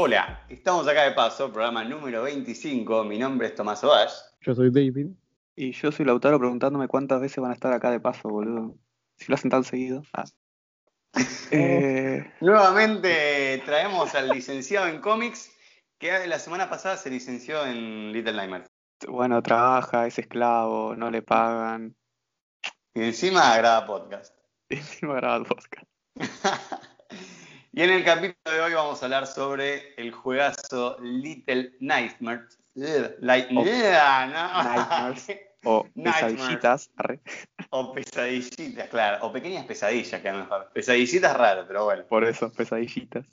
Hola, estamos acá de paso, programa número 25. Mi nombre es Tomás Ovash. Yo soy David. Y yo soy Lautaro preguntándome cuántas veces van a estar acá de paso, boludo. Si lo hacen tan seguido. Ah. Eh, Nuevamente traemos al licenciado en cómics que la semana pasada se licenció en Little Nightmares. bueno, trabaja, es esclavo, no le pagan. Y encima graba podcast. Y encima graba podcast. y en el capítulo de hoy vamos a hablar sobre el juegazo Little Nightmares. Light- O- Yeah, no. Nightmares. O Nightmares. pesadillitas. arre. O pesadillitas, claro. O pequeñas pesadillas, que a lo mejor. Pesadillitas raro, pero bueno. Por eso, pesadillitas.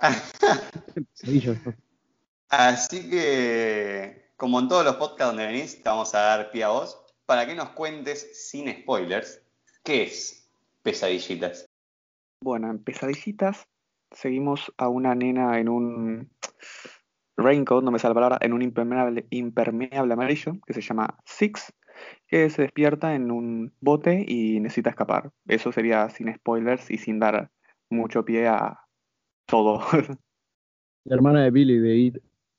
Así que, como en todos los podcasts donde venís, te vamos a dar pie a vos para que nos cuentes, sin spoilers, qué es Pesadillitas. Bueno, en pesadillitas seguimos a una nena en un raincoat, no me sale la palabra, en un impermeable, impermeable amarillo que se llama Six, que se despierta en un bote y necesita escapar. Eso sería sin spoilers y sin dar mucho pie a todo. La hermana de Billy de It.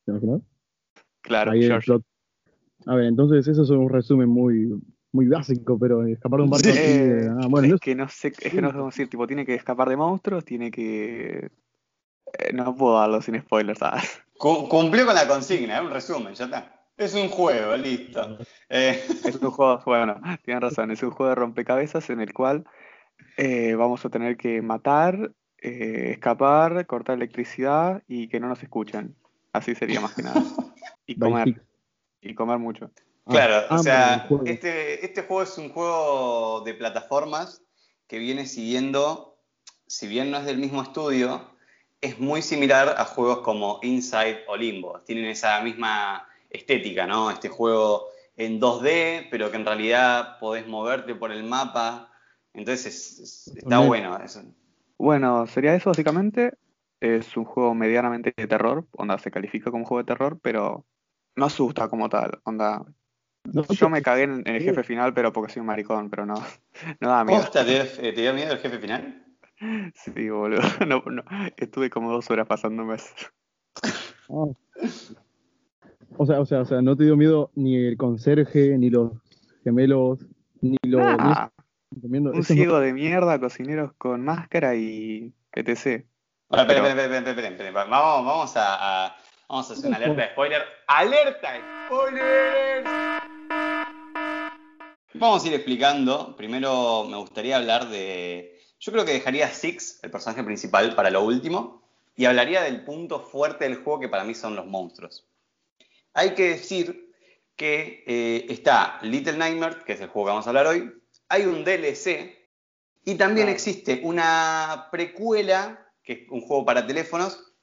¿Te imaginas? claro, George. A ver, entonces eso es un resumen muy, muy básico, pero escapar de un barco Sí. así. de- ah, bueno, es no que no sé, es que no sé cómo decir, tipo, tiene que escapar de monstruos, tiene que... eh, no puedo darlo sin spoilers, ah. Cu- cumplió con la consigna, es un resumen, ya está. Es un juego, listo. Eh, Es un juego, bueno, tienen razón, es un juego de rompecabezas en el cual eh, vamos a tener que matar, eh, escapar, cortar electricidad y que no nos escuchen. Así sería más que nada. Y comer, y comer mucho. Ah, claro, ah, o sea, juego. este, este juego es un juego de plataformas que viene siguiendo, si bien no es del mismo estudio, es muy similar a juegos como Inside o Limbo. Tienen esa misma estética, ¿no? Este juego en 2D, pero que en realidad podés moverte por el mapa. Entonces es- es- está bueno. eso. Bueno, sería eso básicamente. Es un juego medianamente de terror, onda se califica como juego de terror, pero no asusta como tal, onda. No, Yo me cagué en, en el jefe final, pero porque soy un maricón, pero no, no da miedo. ¿Posta te, te dio miedo el jefe final? Sí, boludo. No, no, estuve como dos horas pasándome eso. Ah. O sea, o sea, o sea, no te dio miedo ni el conserje, ni los gemelos, ni los. Ah, un no- ciego de mierda, cocineros con máscara y etc. Ahora, espera, Pero- espera, espera, espera, espera, espera. Vamos, vamos a, a- vamos a hacer una alerta de spoiler. ¡Alerta de spoiler! Vamos a ir explicando. Primero me gustaría hablar de. Yo creo que dejaría a Six, el personaje principal, para lo último. Y hablaría del punto fuerte del juego que para mí son los monstruos. Hay que decir que eh, está Little Nightmare, que es el juego que vamos a hablar hoy. Hay un DLC. Y también Claro. existe una precuela, que es un juego para teléfonos,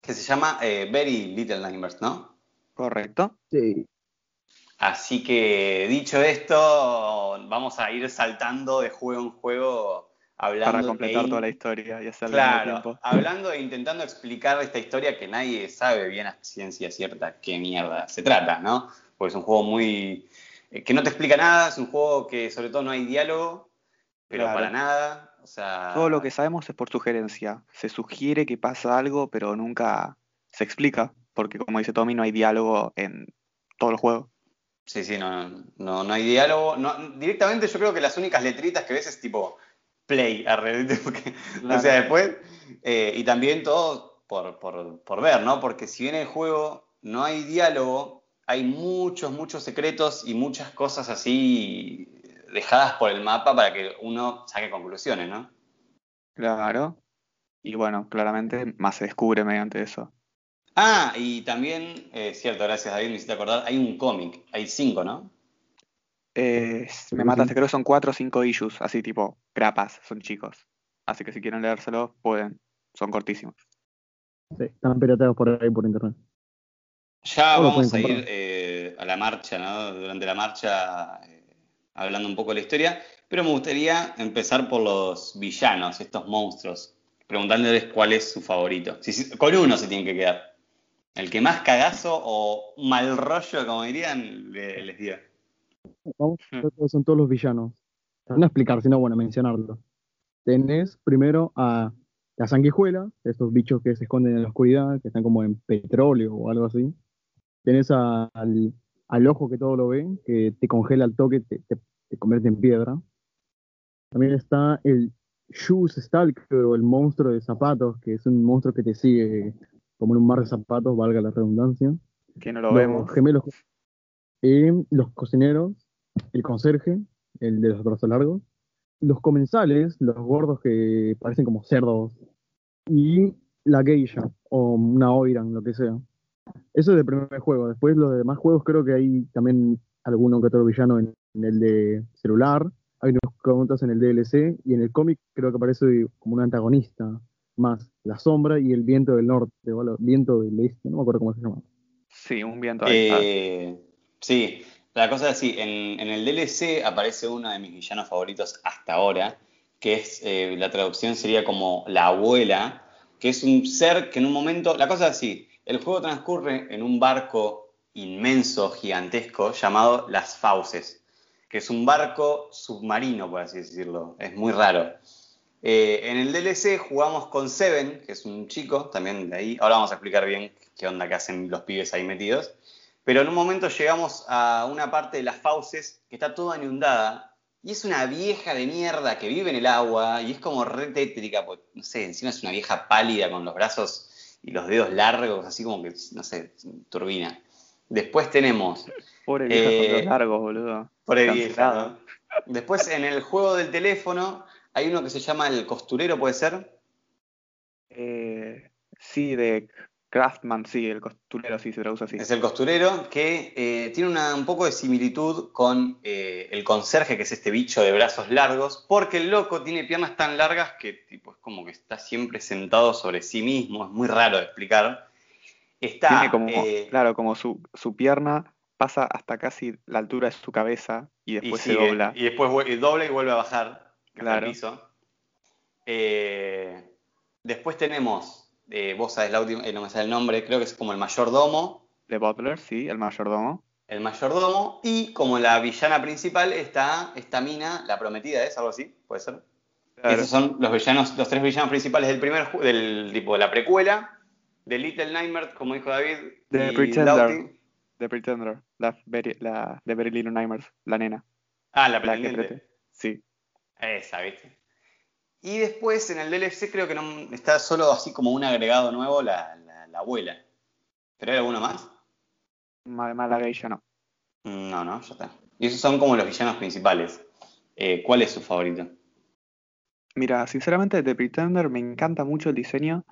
que se llama eh, Very Little Nightmares, ¿no? ¿Correcto? Sí. Así que dicho esto, vamos a ir saltando de juego en juego hablando Para completar e toda la historia y hacerlo Claro, hablando e intentando explicar esta historia que nadie sabe bien a ciencia cierta qué mierda se trata, ¿no? Porque es un juego muy... eh, que no te explica nada, es un juego que sobre todo no hay diálogo, pero Claro. para nada, o sea... Todo lo que sabemos es por sugerencia. Se sugiere que pasa algo, pero nunca se explica, porque como dice Tommy, no hay diálogo en todo el juego. Sí, sí, no, no, no hay diálogo. No, directamente yo creo que las únicas letritas que ves es tipo play. Porque, Claro. O sea, después, eh, y también todo por, por, por ver, ¿no? Porque si bien en el juego no hay diálogo, hay muchos, muchos secretos y muchas cosas así dejadas por el mapa para que uno saque conclusiones, ¿no? Claro. Y bueno, claramente más se descubre mediante eso. Ah, y también, eh, cierto, gracias David, me hiciste acordar, hay un cómic, hay cinco, ¿no? Eh, me mataste, creo que son cuatro o cinco issues, así tipo grapas, son chicos. Así que si quieren leérselos, pueden. Son cortísimos. Sí, están pirateados por ahí por internet. Ya vamos a ir eh, a la marcha, ¿no? Durante la marcha, eh, hablando un poco de la historia, pero me gustaría empezar por los villanos, estos monstruos, preguntándoles cuál es su favorito. Si- si- con uno se tienen que quedar. El que más cagazo o mal rollo, como dirían, le- les diga. Vamos, Hmm. estos son todos los villanos. No explicar, sino bueno, mencionarlo. Tenés primero a la sanguijuela, esos bichos que se esconden en la oscuridad, que están como en petróleo o algo así. Tenés al, al ojo que todo lo ve, que te congela al toque, te, te, convierte en piedra. También está el Shoes Stalker o el monstruo de zapatos, que es un monstruo que te sigue como en un mar de zapatos, valga la redundancia. Que no lo vemos. Gemelos, eh, los cocineros, el conserje, el de los brazos largos, los comensales, los gordos que parecen como cerdos, y la geisha, o una oiran, lo que sea. Eso es el primer juego. Después los demás juegos creo que hay también alguno que otro villano en, el de celular, hay unos cuantos en el DLC, y en el cómic creo que aparece como un antagonista más, la sombra y el viento del norte, o el viento del este, no me acuerdo cómo se llama. Sí, un viento. Eh, sí, la cosa es así, en, el DLC aparece uno de mis villanos favoritos hasta ahora, que es, eh, la traducción sería como la abuela, que es un ser que en un momento, la cosa es así, el juego transcurre en un barco inmenso, gigantesco, llamado Las Fauces, que es un barco submarino, por así decirlo, es muy raro. Eh, en el DLC jugamos con Seven, que es un chico también de ahí, ahora vamos a explicar bien qué onda que hacen los pibes ahí metidos. Pero en un momento llegamos a una parte de las fauces que está toda inundada y es una vieja de mierda que vive en el agua y es como re tétrica, pues, no sé, encima es una vieja pálida con los brazos y los dedos largos, así como que, no sé, turbina. Después tenemos... Pobre vieja con los eh, largos, boludo. Pobre vieja, Después en el juego del teléfono hay uno que se llama el costurero, ¿puede ser? Eh, sí, de Craftman, sí, el costurero, sí, se traduce así. Es el costurero que eh, tiene un poco de similitud con eh, el conserje, que es este bicho de brazos largos, porque el loco tiene piernas tan largas que tipo, es como que está siempre sentado sobre sí mismo, es muy raro de explicar. Está, tiene como, claro, como su, pierna pasa hasta casi la altura de su cabeza y después se dobla. Y después dobla y vuelve a bajar claro. piso. después tenemos eh, vos sabés la última, eh, no me sale el nombre, creo que es como el mayordomo. De Butler, sí, el mayordomo. El mayordomo, y como la villana principal está esta mina, la prometida es, algo así, puede ser. Esos son los villanos, los tres villanos principales del primer del tipo de la precuela, de Little Nightmare, como dijo David. De Pretender. De Pretender, la, la, de Very Little Nightmares, la nena. Ah, la pretendiente. Sí. Esa, ¿viste? Y después en el DLC creo que no, está solo así como un agregado nuevo, la, abuela. ¿Pero hay alguno más? Además la geisha no. No, no, ya está. Y esos son como los villanos principales. Eh, ¿Cuál es su favorito? Mira, sinceramente de Pretender me encanta mucho el diseño,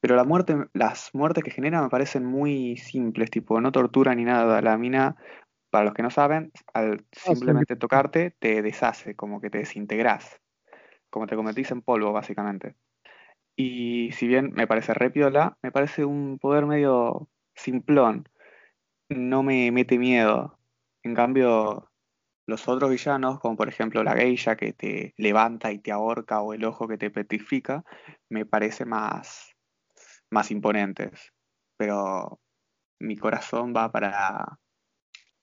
pero la muerte, las muertes que genera me parecen muy simples, tipo, no tortura ni nada. La mina, para los que no saben, al ah, simplemente tocarte, te deshace, como que te desintegras como te convertís en polvo, básicamente. Y si bien me parece repiola, me parece un poder medio simplón. No me mete miedo. En cambio, los otros villanos, como por ejemplo la geisha que te levanta y te ahorca o el ojo que te petrifica, me parece más, más imponentes. Pero mi corazón va para,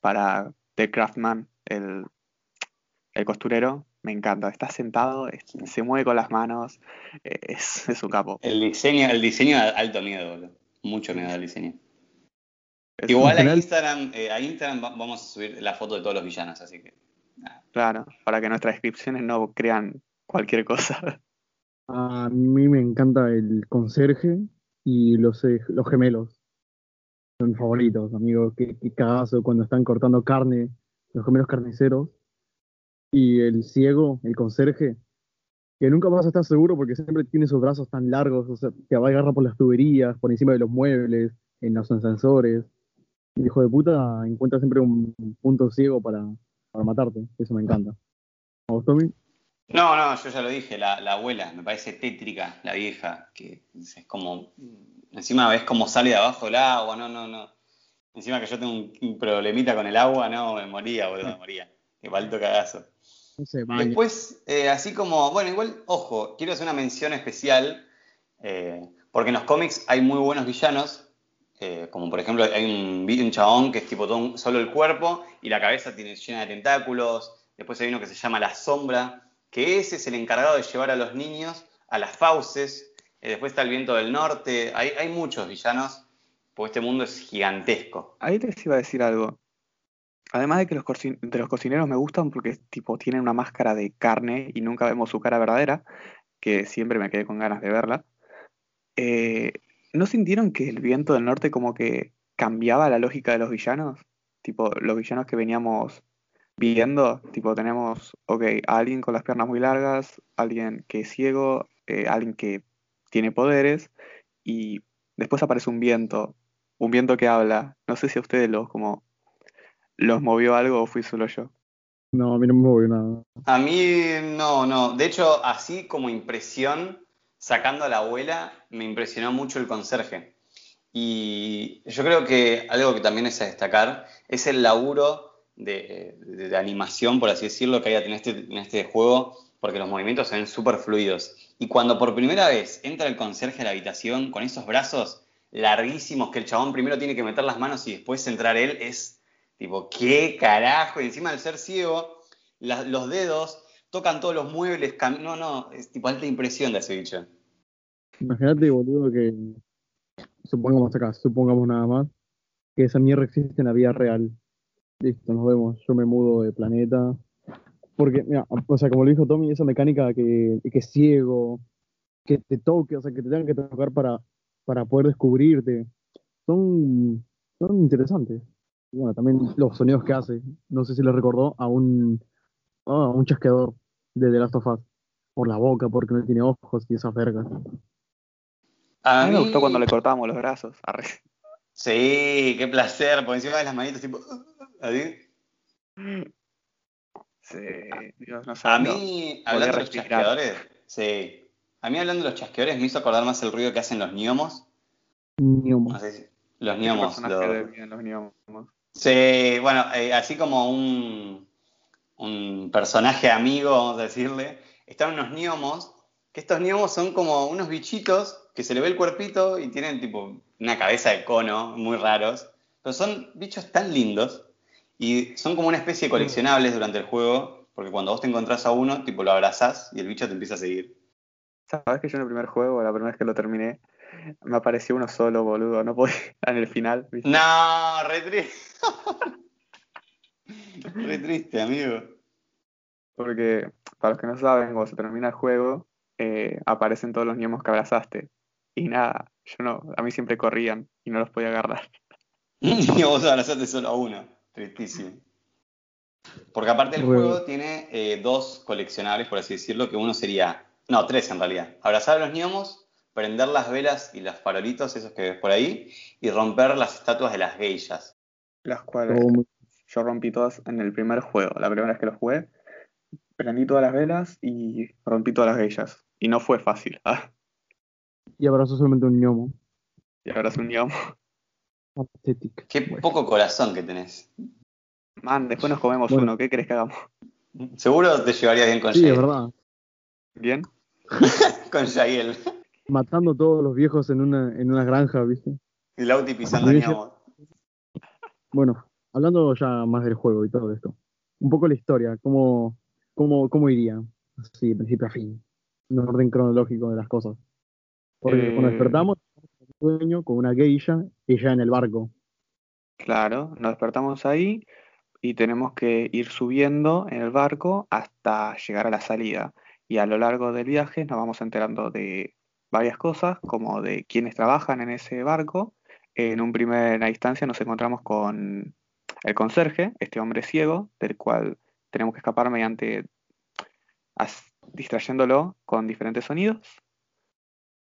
para The Craftman, el, el costurero, me encanta. Está sentado, se mueve con las manos, es, es un capo. El diseño, el diseño da alto miedo, boludo. Mucho miedo al diseño. Igual a Instagram, eh, a Instagram vamos a subir la foto de todos los villanos, así que. Claro, para que nuestras descripciones no crean cualquier cosa. A mí me encanta el conserje y los, eh, los gemelos. Son favoritos, amigos. Qué, qué cagazo cuando están cortando carne, los gemelos carniceros y el ciego, el conserje, que nunca vas a estar seguro porque siempre tiene esos brazos tan largos, o sea, te va a agarrar por las tuberías, por encima de los muebles, en los ascensores. El hijo de puta encuentra siempre un punto ciego para, matarte, eso me encanta. ¿A vos, Tommy? No, no, yo ya lo dije, la, abuela, me parece tétrica, la vieja, que es como, encima ves cómo sale de abajo el agua, no, no, no. Encima que yo tengo un, un problemita con el agua, no, me moría, boludo, me moría. Qué falto cagazo. Después, eh, así como, bueno, igual, ojo, quiero hacer una mención especial, eh, porque en los cómics hay muy buenos villanos, eh, como por ejemplo hay un, un chabón que es tipo solo el cuerpo y la cabeza tiene llena de tentáculos, después hay uno que se llama La Sombra, que ese es el encargado de llevar a los niños a las fauces, después está el viento del norte. Hay, hay muchos villanos, porque este mundo es gigantesco. Ahí les iba a decir algo. Además de que los, de los cocineros me gustan porque tipo tienen una máscara de carne y nunca vemos su cara verdadera, que siempre me quedé con ganas de verla. Eh, ¿No sintieron que el viento del norte como que cambiaba la lógica de los villanos? Tipo, los villanos que veníamos viendo, tipo, tenemos, ok, alguien con las piernas muy largas, alguien que es ciego, eh, alguien que tiene poderes, y después aparece un viento, un viento que habla. No sé si a ustedes los como los movió algo o fui solo yo. No, a mí no me movió nada. A mí no, no. De hecho, así como impresión, sacando a la abuela, me impresionó mucho el conserje. Y yo creo que algo que también es a destacar es el laburo de, animación, por así decirlo, que hay en este, en este juego, porque los movimientos se ven súper fluidos. Y cuando por primera vez entra el conserje a la habitación con esos brazos larguísimos que el chabón primero tiene que meter las manos y después entrar él, es tipo, ¿qué carajo? Y encima al ser ciego, los dedos tocan todos los muebles, no, no, es tipo alta impresión de ese bicho. Imagínate, boludo, que supongamos acá, supongamos nada más, que esa mierda existe en la vida real. Listo, nos vemos, yo me mudo de planeta. Porque, mira, o sea, como lo dijo Tommy, esa mecánica que, que es ciego, que te toque, o sea, que te tengan que tocar para, para poder descubrirte, son, son interesantes. bueno, también los sonidos que hace, no sé si le recordó a un, a un chasqueador de The Last of Us, por la boca, porque no tiene ojos y esas vergas. A, mí me gustó cuando le cortábamos los brazos. Sí, qué placer, por encima de las manitas, tipo. ¿Así? Sí, Dios no A mí, hablando de los chasqueadores, sí. A mí hablando de los chasqueadores me hizo acordar más el ruido que hacen los gnomos. Gnomos. los gnomos. Sí, bueno, eh, así como un, un personaje amigo, vamos a decirle, están unos gnomos, que estos gnomos son como unos bichitos que se le ve el cuerpito y tienen tipo una cabeza de cono, muy raros, pero son bichos tan lindos y son como una especie de coleccionables durante el juego, porque cuando vos te encontrás a uno, tipo lo abrazás y el bicho te empieza a seguir. ¿Sabes que yo en el primer juego, la primera vez que lo terminé, me apareció uno solo, boludo, no podía en el final. No, re triste. re triste, amigo. Porque, para los que no saben, cuando se termina el juego, eh, aparecen todos los niños que abrazaste. Y nada, yo no, a mí siempre corrían y no los podía agarrar. y vos abrazaste solo a uno, tristísimo. Porque aparte el juego tiene eh, dos coleccionables, por así decirlo, que uno sería, no, tres en realidad. Abrazar a los gnomos, prender las velas y los farolitos, esos que ves por ahí, y romper las estatuas de las geishas. Las cuales yo rompí todas en el primer juego, la primera vez que lo jugué, prendí todas las velas y rompí todas las geishas. Y no fue fácil. ¿ah? Y abrazó solamente un ñomo. Y abrazó un Qué poco corazón que tenés. Man, después nos comemos uno. ¿Qué crees que hagamos? Seguro te llevaría bien con Sí, es verdad. ¿Bien? con Yael. Matando todos los viejos en una, en una granja, ¿viste? Y Lauti pisando ñomo. Bueno, hablando ya más del juego y todo esto. Un poco la historia, cómo, cómo, cómo iría, así, de principio a fin. Un orden cronológico de las cosas. Porque cuando eh, despertamos, sueño con una geisha, ella en el barco. Claro, nos despertamos ahí y tenemos que ir subiendo en el barco hasta llegar a la salida. Y a lo largo del viaje nos vamos enterando de varias cosas, como de quienes trabajan en ese barco. En un primera instancia nos encontramos con el conserje, este hombre ciego, del cual tenemos que escapar mediante distrayéndolo con diferentes sonidos.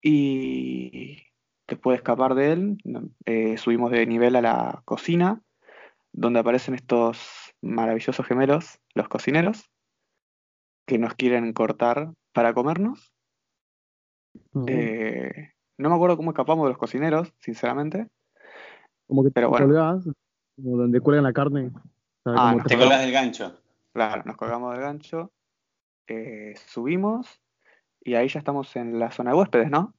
Y después de escapar de él, eh, subimos de nivel a la cocina, donde aparecen estos maravillosos gemelos, los cocineros, que nos quieren cortar para comernos. Eh, no me acuerdo cómo escapamos de los cocineros, sinceramente. Como que te pero colgás, como donde cuelgan la carne. Ah, te colgas del gancho. Claro, nos colgamos del gancho, eh, subimos y ahí ya estamos en la zona de huéspedes, ¿no?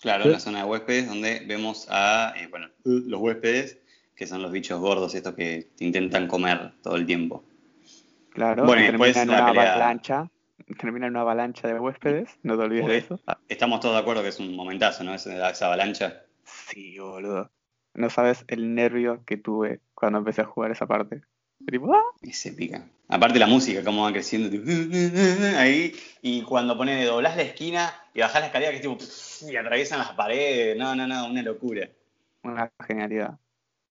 Claro, en la zona de huéspedes donde vemos a, eh, bueno, los huéspedes, que son los bichos gordos estos que te intentan comer todo el tiempo. Claro, bueno, después en una avalancha termina en una avalancha de huéspedes, no te olvides de eso. Ah, Estamos todos de acuerdo que es un momentazo, ¿no? Esa, esa avalancha. sí, boludo. No sabes el nervio que tuve cuando empecé a jugar esa parte. Tipo, ¡ah! Ese pica. Aparte la música, cómo va creciendo. tipo, ahí. Y cuando pone, doblás la esquina y bajás la escalera, que es tipo. Y atraviesan las paredes. No, no, no, una locura. Una genialidad.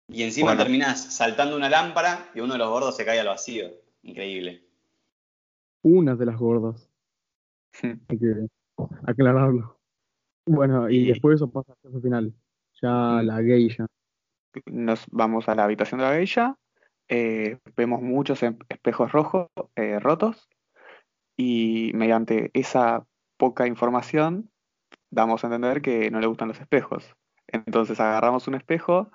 Y encima Bueno. terminás saltando una lámpara y uno de los gordos se cae al vacío. Increíble. Una de las gordas. Hay que aclararlo. Bueno, y Y- después eso pasa al jefe final. Ya Mm. la geisha. Nos vamos a la habitación de la geisha, eh, vemos muchos em- espejos rojos eh, rotos y mediante esa poca información damos a entender que no le gustan los espejos. Entonces agarramos un espejo,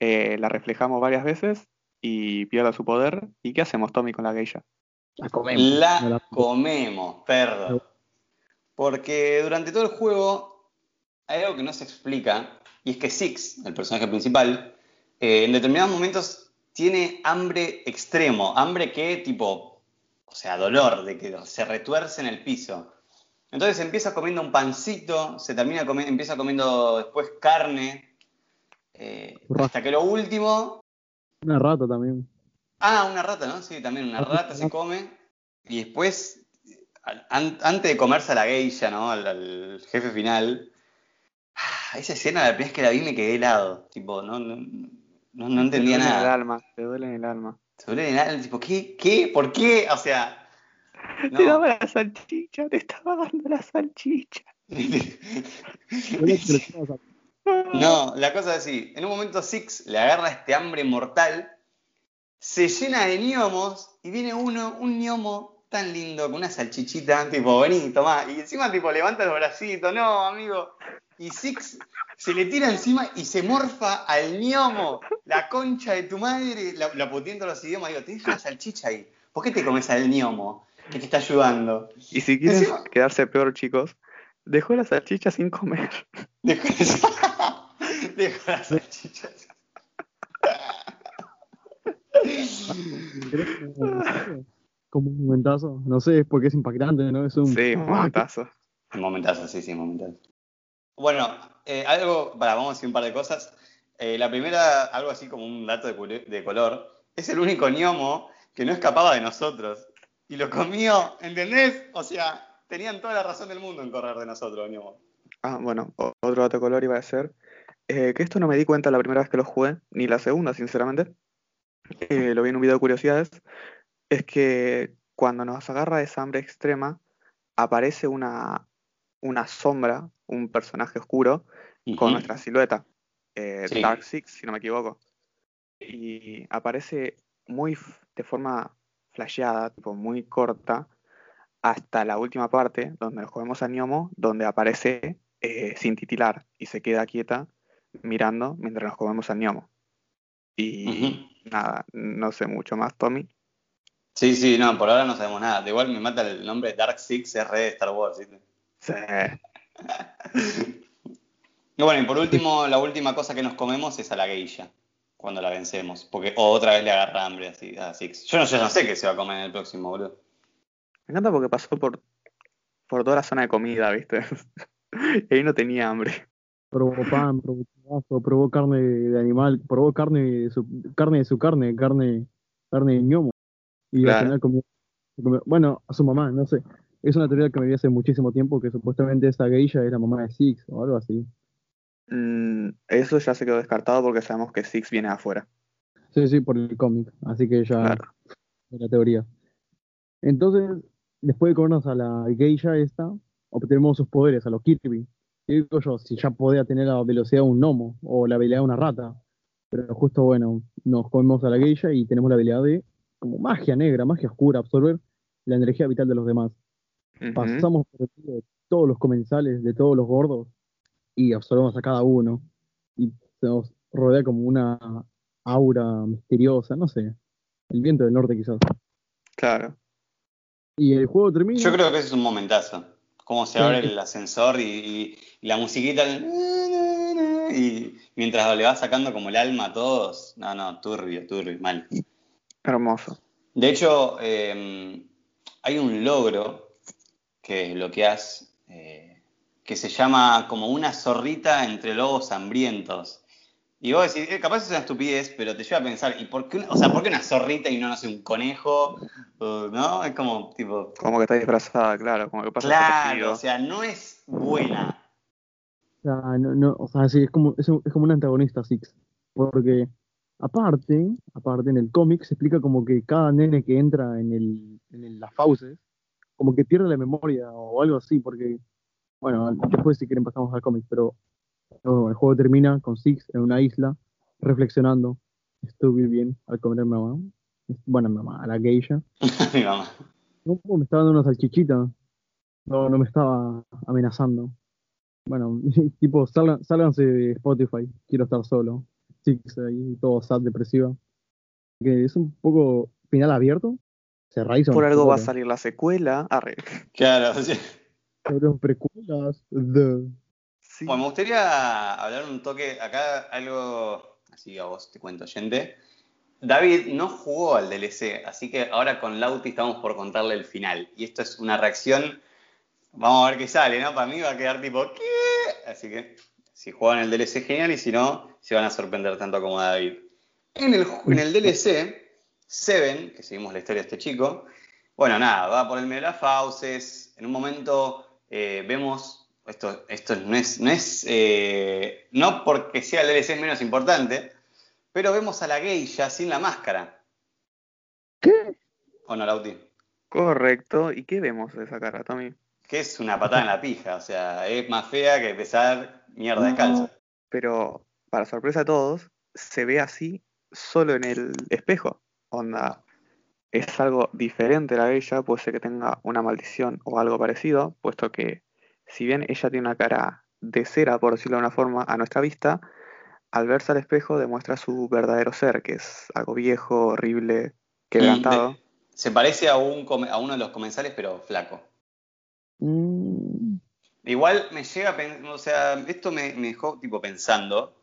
eh, la reflejamos varias veces y pierde su poder. ¿Y qué hacemos, Tommy, con la geisha? La comemos. La comemos, perro. Porque durante todo el juego hay algo que no se explica, y es que Six, el personaje principal, eh, en determinados momentos tiene hambre extremo, hambre que tipo, o sea, dolor, de que se retuerce en el piso. Entonces empieza comiendo un pancito, se termina comiendo, empieza comiendo después carne, eh, hasta que lo último Una rata también. Ah, una rata, ¿no? Sí, también una rata se come. Y después, an- antes de comerse a la geisha, ¿no? Al, al jefe final. ah, Esa escena, la primera vez que la vi me quedé helado. Tipo, no, no, no, no entendía te duele en el nada. alma, te duele en el alma. Se duele de nada. Tipo, ¿qué? ¿Qué? ¿Por qué? O sea. Te No. daba la salchicha, te estaba dando la salchicha. No, la cosa es así. En un momento Six le agarra este hambre mortal, se llena de gnomos y viene uno, un gnomo tan lindo, con una salchichita, tipo, vení, tomá. Y encima tipo levanta los bracitos, no, amigo. Y Six se le tira encima y se morfa al gnomo. La concha de tu madre, la, la puteando los idiomas. Digo, tenés una salchicha ahí. ¿Por qué te comes al gnomo que te está ayudando? Y si quieren quedarse peor, chicos, dejó la salchicha sin comer. Dejo, Dejo las salchichas. Como un momentazo. No sé, es porque es impactante, ¿no? Es un. Sí, Ah, un momentazo. Un momentazo, sí, sí, un momentazo. Bueno, eh, algo, para, vamos a decir un par de cosas. Eh, la primera, algo así como un dato de, cule- de color, es el único gnomo que no escapaba de nosotros. Y lo comió, ¿entendés? O sea, tenían toda la razón del mundo en correr de nosotros, gnomo. Ah, bueno, otro dato color iba a ser eh, que esto no me di cuenta la primera vez que lo jugué, ni la segunda, sinceramente. Eh, lo vi en un video de curiosidades. Es que cuando nos agarra esa hambre extrema, aparece una, una sombra, un personaje oscuro, con nuestra silueta. eh, Sí. Dark Six, si no me equivoco. Y aparece muy de forma flasheada, tipo muy corta, hasta la última parte, donde nos comemos a Niomo, donde aparece eh, sin titilar y se queda quieta mirando mientras nos comemos a Niomo. Y nada, no sé mucho más, Tommy. Sí, sí, no, por ahora no sabemos nada. De igual me mata el nombre Dark Six, es re de Star Wars, ¿viste? Sí. Y bueno, y por último, la última cosa que nos comemos es a la geisha, cuando la vencemos. Porque o otra vez le agarra hambre así a Six. Yo no, yo no sé qué se va a comer en el próximo, boludo. Me encanta porque pasó por, por toda la zona de comida, ¿viste? y ahí no tenía hambre. Probó pan, probó churrasco, probó carne de animal, probó carne de su carne, de su carne, carne, carne de ñomo. Y Claro. al final comió, comió- bueno, a su mamá, no sé. Es una teoría que me vi hace muchísimo tiempo que supuestamente esa geisha era mamá de Six o algo así. Mm, eso ya se quedó descartado porque sabemos que Six viene afuera. Sí, sí, por el cómic. Así que ya Claro. es la teoría. Entonces, después de comernos a la geisha esta, obtenemos sus poderes, a los Kirby. Y digo yo, si ya podía tener la velocidad de un gnomo o la habilidad de una rata. Pero justo, bueno, nos comemos a la geisha y tenemos la habilidad de, como magia negra, magia oscura, absorber la energía vital de los demás. Pasamos por el de todos los comensales, de todos los gordos, y absorbemos a cada uno. Y se nos rodea como una aura misteriosa, no sé. El viento del norte quizás. Claro. Y el juego termina. Yo creo que ese es un momentazo. Cómo se Sí. abre el ascensor y, y- y la musiquita. el- Y mientras le va sacando como el alma a todos. No, no, turbio, turbio, mal. Hermoso. De hecho, eh, hay un logro que desbloqueás, eh, que se llama como una zorrita entre lobos hambrientos. Y vos decís, eh, capaz es una estupidez, pero te lleva a pensar, ¿y por qué una, o sea, ¿por qué una zorrita y no, no sé, un conejo? ¿No? Es como, tipo... Como que está disfrazada, claro, como que pasa Claro, o sea, no es buena. O sea, no, no, o sea, sí, es como, es, un- es como un antagonista Six. Porque aparte, aparte en el cómic se explica como que cada nene que entra en, el, en el- las fauces, como que pierde la memoria o algo así, porque, bueno, después si quieren pasamos al cómic, pero no, el juego termina con Six en una isla, reflexionando, estuve bien al comer mamá, bueno, mamá, a la geisha, Mi mamá. no, me estaba dando una salchichita, no, no me estaba amenazando. Bueno, tipo, salgan, sálganse de Spotify, quiero estar solo. Six ahí, todo sad, depresiva. Que es un poco final abierto. Se Por algo va a salir la secuela. Arre. Claro, sea, Fueron precuelas. de- Sí. Bueno, me gustaría hablar un toque, acá algo, así a vos te cuento, gente. David no jugó al DLC, así que ahora con Lauti estamos por contarle el final. Y esto es una reacción, vamos a ver qué sale, ¿no? Para mí va a quedar tipo, ¿qué? Así que si juegan el DLC, genial, y si no, se van a sorprender tanto como David. En el, en el DLC, Seven, que seguimos la historia de este chico, bueno, nada, va por el medio de las fauces. En un momento eh, vemos, esto, esto no es, no es, eh, no porque sea el es menos importante, pero vemos a la geisha sin la máscara. ¿Qué? ¿O no, Lauti? Correcto. ¿Y qué vemos de esa cara, Tommy? Que es una patada en la pija, o sea, es más fea que pesar mierda descalza. Pero, para sorpresa de todos, se ve así solo en el espejo. Onda, es algo diferente a ella, puede ser que tenga una maldición o algo parecido, puesto que si bien ella tiene una cara de cera, por decirlo de una forma, a nuestra vista, al verse al espejo demuestra su verdadero ser, que es algo viejo, horrible, quebrantado. De- se parece a, un, a uno de los comensales, pero flaco. Mm, Igual me llega a pensar, o sea, esto me, me dejó tipo pensando,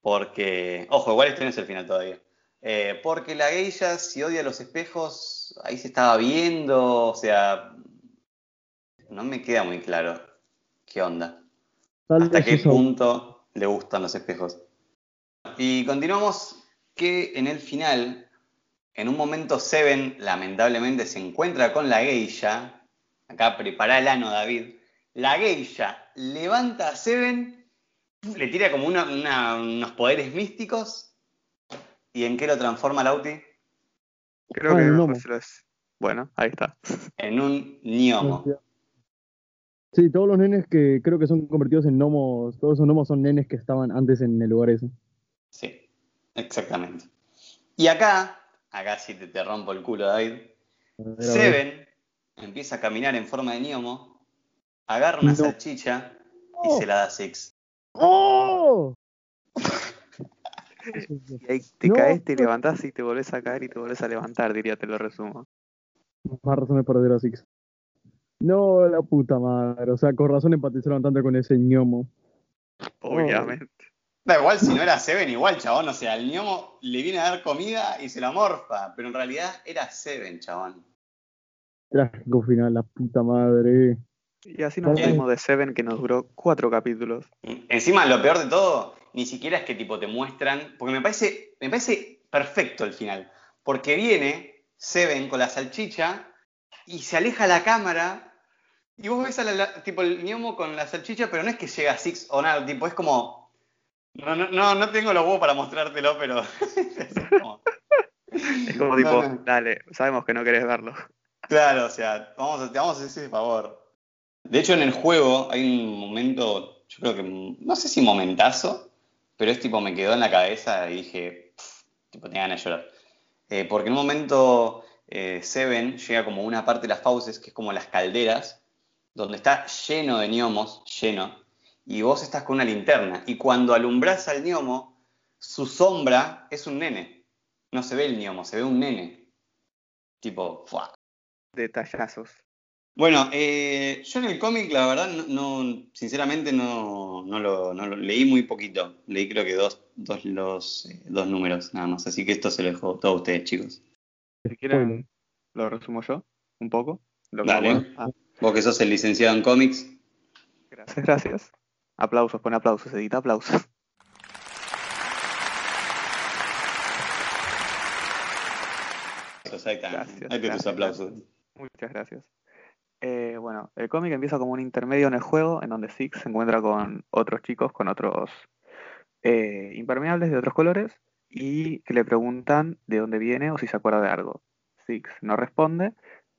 porque, ojo, igual este no es el final todavía. Eh, porque la geisha, si odia los espejos, ahí se estaba viendo, o sea, no me queda muy claro qué onda. tal ¿Hasta qué eso- punto le gustan los espejos? Y continuamos que en el final, en un momento Seven lamentablemente se encuentra con la geisha. Acá prepara el ano, David. La geisha levanta a Seven, le tira como una- una- unos poderes místicos. ¿Y en qué lo transforma Lauti? Creo Ah, que gnomo. se lo es. Bueno, ahí está. En un gnomo. Sí, todos los nenes que creo que son convertidos en gnomos, todos esos gnomos son nenes que estaban antes en el lugar ese. Sí, exactamente. Y acá, acá sí te, te rompo el culo, David. Seven empieza a caminar en forma de gnomo, agarra una No. salchicha y Oh. se la da a Six. ¡Oh! Y ahí te No. caes, te levantás y te volvés a caer y te volvés a levantar, diría, te lo resumo. Más razones para ver a Six. No, la puta madre. O sea, con razón empatizaron tanto con ese ñomo. Obviamente. Da igual si no era Seven, igual, chabón. O sea, el gnomo le viene a dar comida y se la morfa. Pero en realidad era Seven, chabón. Trágico final, la puta madre. Y así nos fuimos de Seven, que nos duró cuatro capítulos. Encima, lo peor de todo, ni siquiera es que tipo te muestran. Porque me parece, me parece perfecto el final. Porque viene Seven con la salchicha y se aleja la cámara. Y vos ves a la- la- tipo el gnomo con la salchicha, pero no es que llega Six o nada, tipo, es como. No, no, no, no tengo los huevos para mostrártelo, pero. es como- Es como No, tipo, no. dale, sabemos que no querés verlo. Claro, o sea, vamos a, te vamos a hacer ese favor. De hecho, en el juego hay un momento, yo creo que, no sé si momentazo, pero es tipo, me quedó en la cabeza y dije, tipo, tenía ganas de llorar. Eh, porque en un momento eh, Seven llega como una parte de las fauces, que es como las calderas, donde está lleno de gnomos, lleno, y vos estás con una linterna. Y cuando alumbras al gnomo, su sombra es un nene. No se ve el gnomo, se ve un nene. Tipo, ¡fua! Detallazos. Bueno, eh, yo en el cómic, la verdad, no, no- sinceramente no, no lo, no lo- leí muy poquito. Leí creo que dos, dos, los, eh, dos números nada más. Así que esto se lo dejo todo a ustedes, chicos. Si quieren, lo resumo yo, un poco. Lo que Dale. Ah. Vos que sos el licenciado en cómics. Gracias, gracias. Aplausos, pon aplausos, edita aplausos. Exactamente. Ahí te tus aplausos. Muchas gracias. Eh, bueno, el cómic empieza como un intermedio en el juego, en donde Six se encuentra con otros chicos, con otros eh, impermeables de otros colores, y que le preguntan de dónde viene o si se acuerda de algo. Six no responde,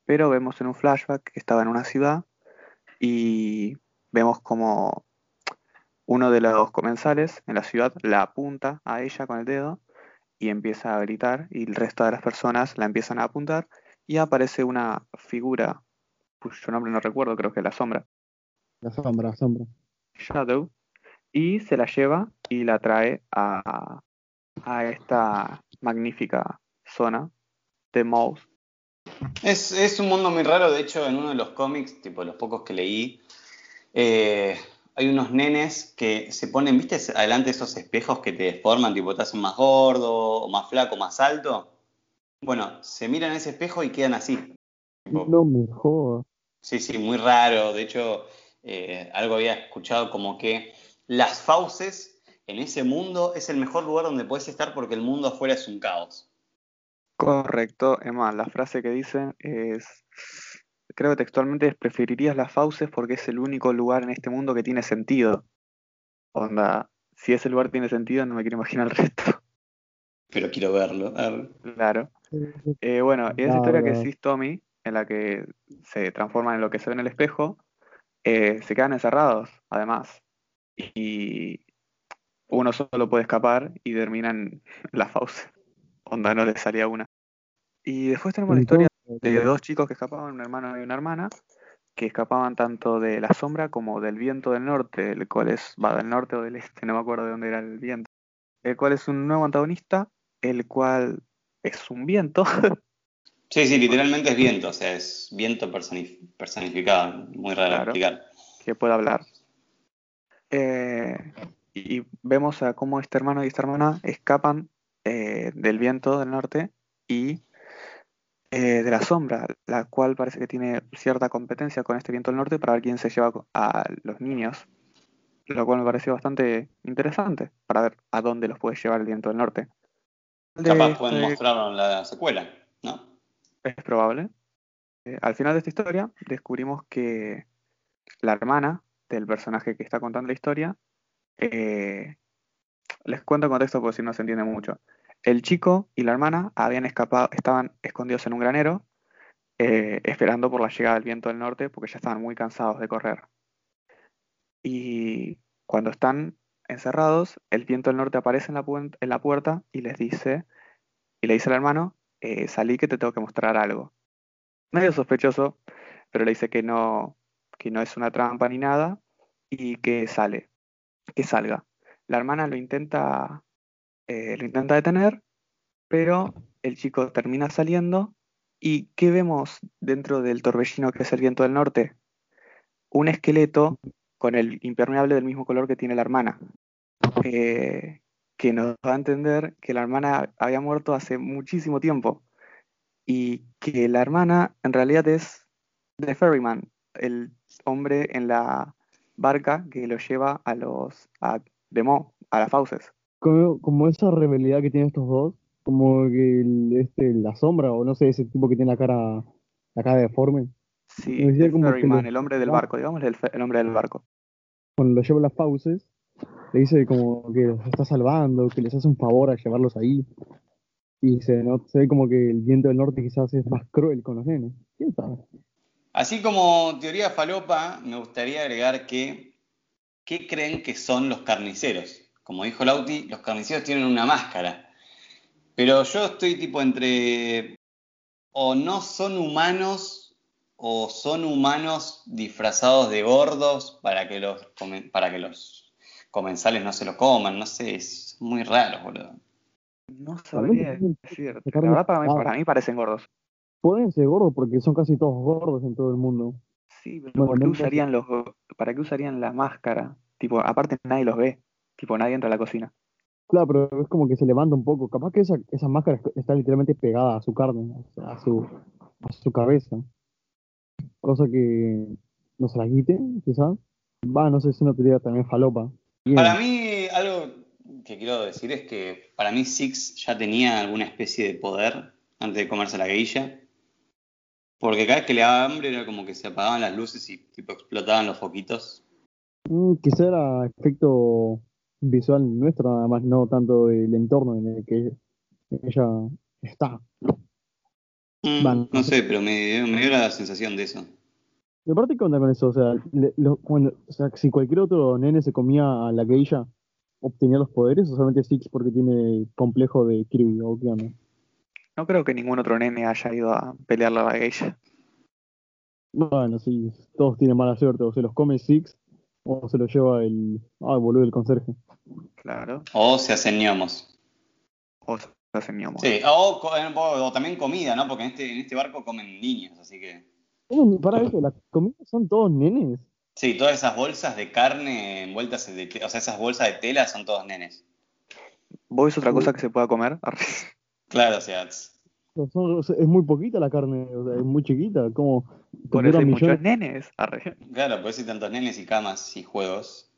pero vemos en un flashback que estaba en una ciudad y vemos como uno de los comensales en la ciudad la apunta a ella con el dedo y empieza a gritar y el resto de las personas la empiezan a apuntar y aparece una figura cuyo nombre no recuerdo, creo que es la sombra. La sombra, la sombra. Shadow. Y se la lleva y la trae a, a esta magnífica zona de Mouse. Es, es, un mundo muy raro, de hecho, en uno de los cómics, tipo los pocos que leí, eh, hay unos nenes que se ponen, ¿viste? Adelante de esos espejos que te deforman, tipo te hacen más gordo, o más flaco, más alto. Bueno, se miran en ese espejo y quedan así. No me jodas. Sí, sí, muy raro. De hecho, eh, algo había escuchado como que las fauces en ese mundo es el mejor lugar donde puedes estar porque el mundo afuera es un caos. Correcto, Emma, la frase que dicen es, creo que textualmente es, preferirías las fauces porque es el único lugar en este mundo que tiene sentido. Onda, si ese lugar tiene sentido, no me quiero imaginar el resto. Pero quiero verlo. Claro. Eh, bueno, y esa historia que es Tommy, en la que se transforman en lo que se ve en el espejo, eh, se quedan encerrados, además. Y uno solo puede escapar y terminan la fauce. Onda, no le salía una. Y después tenemos la historia de dos chicos que escapaban, un hermano y una hermana, que escapaban tanto de la sombra como del viento del norte, el cual es, va del norte o del este, no me acuerdo de dónde era el viento, el cual es un nuevo antagonista, el cual es un viento. Sí, sí, literalmente es viento, o sea, es viento personificado, muy raro de explicar. Que puede hablar. Eh, y vemos a cómo este hermano y esta hermana escapan eh, del viento del norte y eh, de la sombra, la cual parece que tiene cierta competencia con este viento del norte para ver quién se lleva a los niños, lo cual me pareció bastante interesante para ver a dónde los puede llevar el viento del norte. Capaz pueden este mostrarlo en la secuela. Es probable. Eh, al final de esta historia descubrimos que la hermana del personaje que está contando la historia, eh, les cuento el contexto porque si no se entiende mucho. El chico y la hermana habían escapado, estaban escondidos en un granero, eh, esperando por la llegada del viento del norte, porque ya estaban muy cansados de correr. Y cuando están encerrados, el viento del norte aparece en la, en la puerta y les dice, y le dice al hermano, eh, salí que te tengo que mostrar algo. Medio sospechoso, pero le dice que no, que no es una trampa ni nada, y que sale, que salga. La hermana lo intenta eh, lo intenta detener, pero el chico termina saliendo. ¿Y qué vemos dentro del torbellino que es el viento del norte? Un esqueleto con el impermeable del mismo color que tiene la hermana. Eh, que nos va a entender que la hermana había muerto hace muchísimo tiempo. Y que la hermana en realidad es The Ferryman, el hombre en la barca que lo lleva a los a Demo, a las fauces como, como esa rebelión que tienen estos dos, como que este, la sombra, o no sé, ese tipo que tiene la cara, la cara deforme. Sí, el, el hombre del barco, digamos, el, el, hombre del barco. Cuando lo lleva a las fauces, le dice como que los está salvando, que les hace un favor a llevarlos ahí. Y se, ¿no? se ve como que el viento del norte quizás es más cruel con los nenes. ¿Quién sabe? Así como teoría falopa, me gustaría agregar que, ¿qué creen que son los carniceros? como dijo Lauti, los carniceros tienen una máscara. Pero yo estoy tipo entre o no son humanos o son humanos disfrazados de gordos para que los para que los comensales no se lo coman, no sé, es muy raro, boludo. No sabría decir. La verdad para mí, para mí parecen gordos. Pueden ser gordos porque son casi todos gordos en todo el mundo. Sí, pero ¿por qué usarían los ¿para qué usarían la máscara? Tipo, aparte nadie los ve. Tipo, nadie entra a la cocina. Claro, pero es como que se levanta un poco. Capaz que esa, esa máscara está literalmente pegada a su carne, a su, a su cabeza. cosa que no se la quite, quizás. Va, no sé si una teoría también falopa. Bien. Para mí, algo que quiero decir es que para mí Six ya tenía alguna especie de poder antes de comerse la guilla. Porque cada vez que le daba hambre era como que se apagaban las luces y tipo explotaban los foquitos. Mm, quizá era efecto visual nuestro, nada más, no tanto del entorno en el que ella está. Mm, no sé, pero me, me dio la sensación de eso. Y aparte, ¿qué onda con eso? O sea, le- lo- cuando- o sea, si cualquier otro nene se comía a la geisha, ¿obtenía los poderes o solamente Six porque tiene complejo de Kirby o qué onda? No creo que ningún otro nene haya ido a pelearle a la geisha. Bueno, sí, todos tienen mala suerte, o se los come Six o se los lleva el. Ah, boludo, el conserje. Claro. O se hacen gnomos. O se hacen ñomos. Sí, o también comida, ¿no? Porque en este, en este barco comen niños, así que. Uy, para eso, las comidas son todos nenes. Sí, todas esas bolsas de carne envueltas de o sea, esas bolsas de tela son todos nenes. ¿Vos ves otra cosa que se pueda comer? Claro, o sea, son- es muy poquita la carne, o sea, es muy chiquita. Como Por eso hay muchos nenes. Arre. claro, por eso hay tantos nenes y camas y juegos.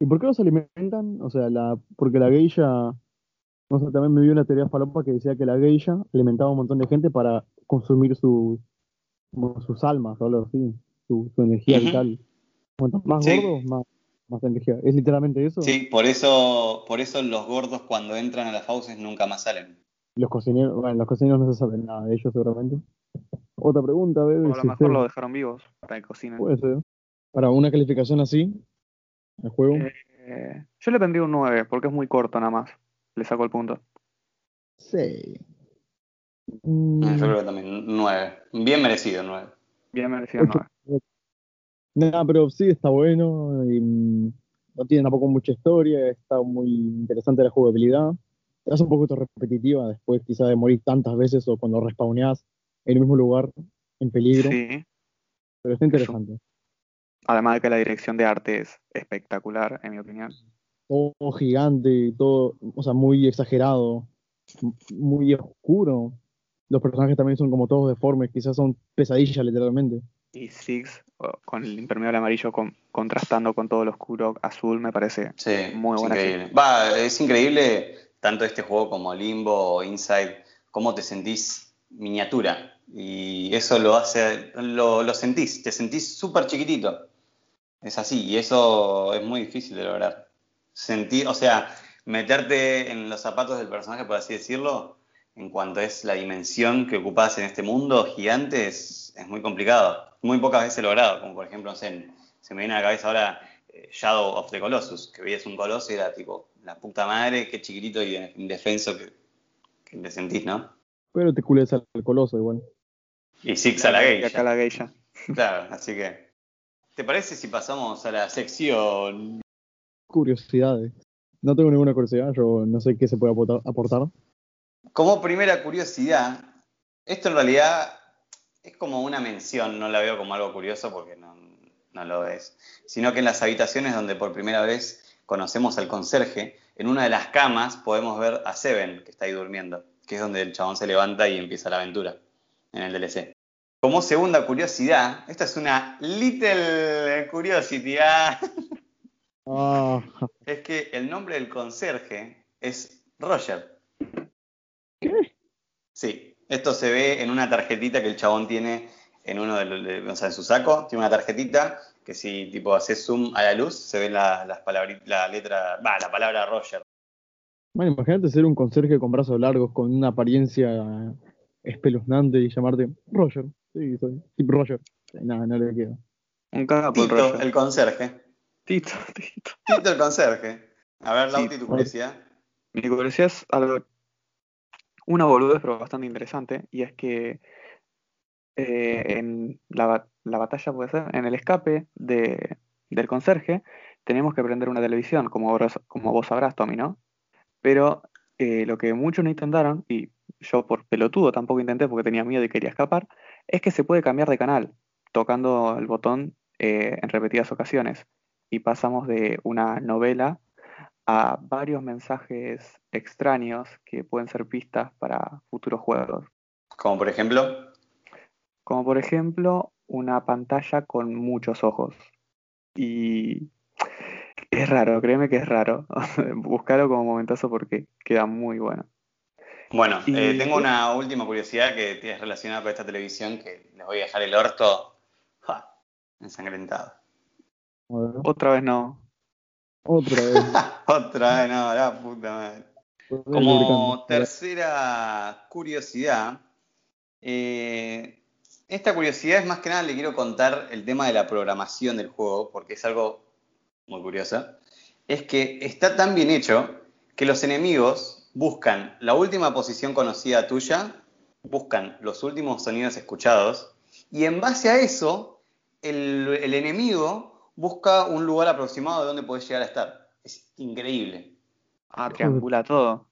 ¿Y por qué los alimentan? O sea, la, porque la geisha, no sé, también me vi una teoría falopa que decía que la geisha alimentaba a un montón de gente para consumir su, como sus almas o algo así, su, su energía vital. Cuantos más Sí. gordos, más, más energía. ¿Es literalmente eso? Sí, por eso, por eso los gordos cuando entran a las fauces nunca más salen. Los cocineros, bueno, los cocineros no se saben nada de ellos seguramente. Otra pregunta, O bebé. a lo si mejor lo dejaron vivos para que cocinen. Puede ser. Para una calificación así, al juego, Eh, yo le pondría un 9 porque es muy corto nada más. Le saco el punto. sí. Mm, Yo creo que también nueve. Bien merecido, nueve. Bien merecido el 9. Nada, pero sí está bueno. y, mm, no tiene tampoco mucha historia. Está muy interesante la jugabilidad. Es un poquito repetitiva después, quizá de morir tantas veces o cuando respawneás en el mismo lugar en peligro. Sí. Pero está interesante. Además de que la dirección de arte es espectacular, en mi opinión. Todo gigante, todo, o sea, muy exagerado, muy oscuro. Los personajes también son como todos deformes, quizás son pesadillas literalmente. Y Six, con el impermeable amarillo con- contrastando con todo lo oscuro azul, me parece Sí, Muy es buena increíble. Va, es increíble tanto este juego como Limbo o Inside, cómo te sentís miniatura. Y eso lo hace, lo, lo sentís, te sentís súper chiquitito. Es así, y eso es muy difícil de lograr. Sentir, o sea, meterte en los zapatos del personaje, por así decirlo, en cuanto es la dimensión que ocupás en este mundo gigante, es, es muy complicado. Muy pocas veces logrado, como por ejemplo, no sé, en- se me viene a la cabeza ahora eh, Shadow of the Colossus, que veías un coloso y era tipo, la puta madre, qué chiquitito y indefenso que, que te sentís, ¿no? Pero te cules al coloso igual. Y Six a la Y acá gay. la geisha. Claro, así que. ¿Te parece si pasamos a la sección? Curiosidades. No tengo ninguna curiosidad, yo no sé qué se puede aportar. Como primera curiosidad, esto en realidad es como una mención, no la veo como algo curioso porque no, no lo es, sino que en las habitaciones donde por primera vez conocemos al conserje, en una de las camas podemos ver a Seven, que está ahí durmiendo, que es donde el chabón se levanta y empieza la aventura en el DLC. Como segunda curiosidad, esta es una little curiosity, ah, Ah, es que el nombre del conserje es Roger. ¿Qué? Sí, esto se ve en una tarjetita que el chabón tiene en uno de, los- de- o sea, en su saco, tiene una tarjetita que si tipo haces zoom a la luz se ve la, las la letra, va, la palabra Roger. Bueno, imagínate ser un conserje con brazos largos, con una apariencia espeluznante y llamarte Roger. Sí, soy Tip Roger. Nada, no le queda. Un capo Tito, rollo. el conserje. Tito, Tito. Tito el conserje. A ver, Lauti, tu curiosidad. Mi curiosidad es algo, una boludez, pero bastante interesante, y es que eh, en la, la batalla, puede ser, en el escape de, del conserje, tenemos que prender una televisión, como, vos- como vos sabrás, Tommy, ¿no? Pero eh, lo que muchos no intentaron, y yo por pelotudo tampoco intenté porque tenía miedo y quería escapar, es que se puede cambiar de canal tocando el botón eh, en repetidas ocasiones. Y pasamos de una novela a varios mensajes extraños que pueden ser pistas para futuros juegos. Como por ejemplo, Como por ejemplo, una pantalla con muchos ojos. Y es raro, créeme que es raro. Búscalo como momentazo porque queda muy bueno. Bueno, Y- eh, tengo una última curiosidad que es relacionada con esta televisión que les voy a dejar el orto ¡ja! ensangrentado. Otra vez no. Otra vez. Otra vez, no, la puta madre. Como tercera curiosidad, eh, esta curiosidad es más que nada le quiero contar el tema de la programación del juego, porque es algo muy curioso. Es que está tan bien hecho que los enemigos buscan la última posición conocida tuya, buscan los últimos sonidos escuchados, y en base a eso, el, el enemigo busca un lugar aproximado de donde puedes llegar a estar. Es increíble. Ah, triangula todo.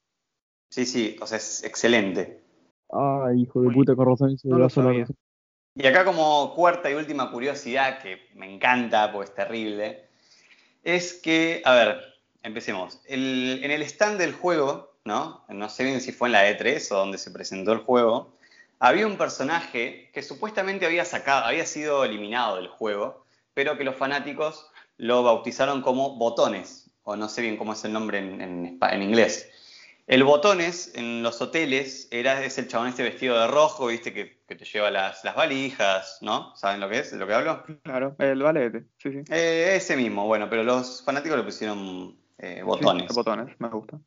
Sí, sí, o sea, es excelente. Ay, hijo de Uy, puta, con razón. no lo sabía. Y acá como cuarta y última curiosidad, que me encanta porque es terrible, es que, a ver, empecemos. El- en el stand del juego, ¿no? No sé bien si fue en la E3 o donde se presentó el juego, había un personaje que supuestamente había sacado, había sido eliminado del juego, pero que los fanáticos lo bautizaron como botones, o no sé bien cómo es el nombre en, en espa- en inglés. El botones en los hoteles era, es el chabón este vestido de rojo, viste, que, que te lleva las, las valijas, ¿no? ¿Saben lo que es? ¿De lo que hablo? Claro, el valete. Sí, sí. Eh, ese mismo, bueno, pero los fanáticos le pusieron eh, botones. Sí, botones, me gusta.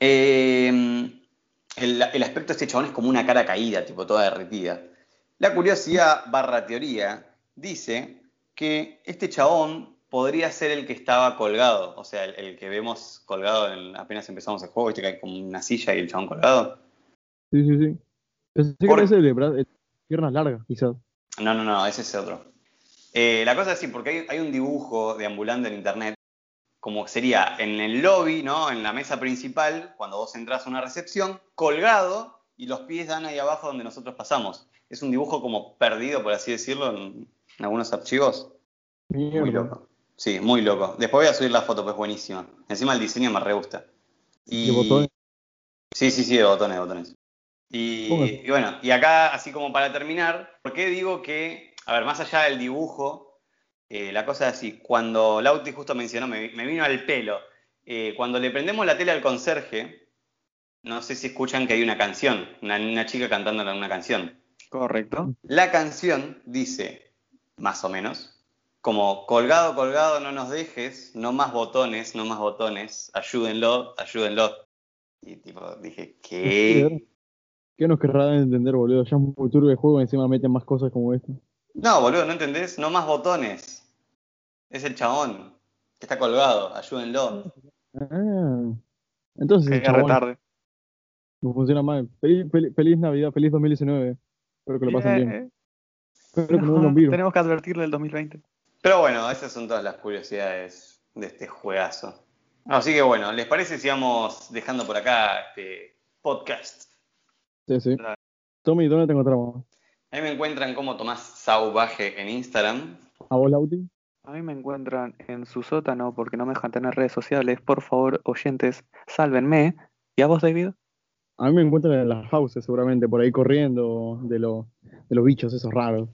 Eh, el, el aspecto de este chabón es como una cara caída, tipo toda derretida. La curiosidad barra teoría dice que este chabón podría ser el que estaba colgado, o sea, el, el que vemos colgado en- apenas empezamos el juego, viste que hay como una silla y el chabón colgado. Sí, sí, sí. Pensé que Por- ese de de piernas largas, quizás. No, no, no, ese es otro. Eh, la cosa es así, porque hay, hay un dibujo deambulando en internet, como sería en el lobby, ¿no? En la mesa principal, cuando vos entras a una recepción, colgado y los pies dan ahí abajo donde nosotros pasamos. Es un dibujo como perdido, por así decirlo, en algunos archivos. Muy loco. Sí, muy loco. Después voy a subir la foto, pues buenísima. Encima el diseño me re gusta. Y... De botones. Sí, sí, sí, de botones, de botones. Y, bueno, y acá, así como para terminar, ¿por qué digo que, a ver, más allá del dibujo, eh, la cosa es así, cuando Lauti justo mencionó, me, me vino al pelo, eh, cuando le prendemos la tele al conserje, no sé si escuchan que hay una canción, una, una chica cantando una canción. Correcto. La canción dice, más o menos, como colgado, colgado, no nos dejes, no más botones, no más botones, ayúdenlo, ayúdenlo. Y tipo, dije, ¿qué? ¿Qué nos querrán entender, boludo? Ya es un futuro de juego y encima meten más cosas como esto. No, boludo, ¿no entendés? No más botones. Es el chabón que está colgado, ayúdenlo. Ah. Entonces, Que el chabón retarde. no funciona mal. Feliz, feliz, feliz Navidad, feliz 2019. Espero que lo pasen bien. Espero que no no, tenemos que advertirle el 2020. Pero bueno, esas son todas las curiosidades de este juegazo. Así que bueno, ¿les parece si vamos dejando por acá este podcast? Sí, sí. Tommy, ¿dónde te encontramos? Ahí me encuentran como Tomás Sauvaje en Instagram. ¿A vos, Lauti? A mí me encuentran en su sótano porque no me dejan tener redes sociales. Por favor, oyentes, sálvenme. ¿Y a vos, David? A mí me encuentran en las houses, seguramente, por ahí corriendo de, los de los bichos esos raros.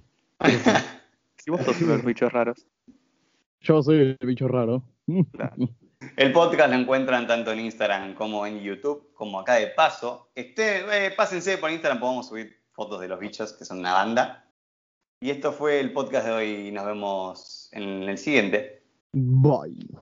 Si vos sos los bichos raros. Yo soy el bicho raro. Claro. El podcast lo encuentran tanto en Instagram como en YouTube, como acá de paso. Este, eh, pásense por Instagram, podemos subir fotos de los bichos, que son una banda. Y esto fue el podcast de hoy. Nos vemos en el siguiente. Bye.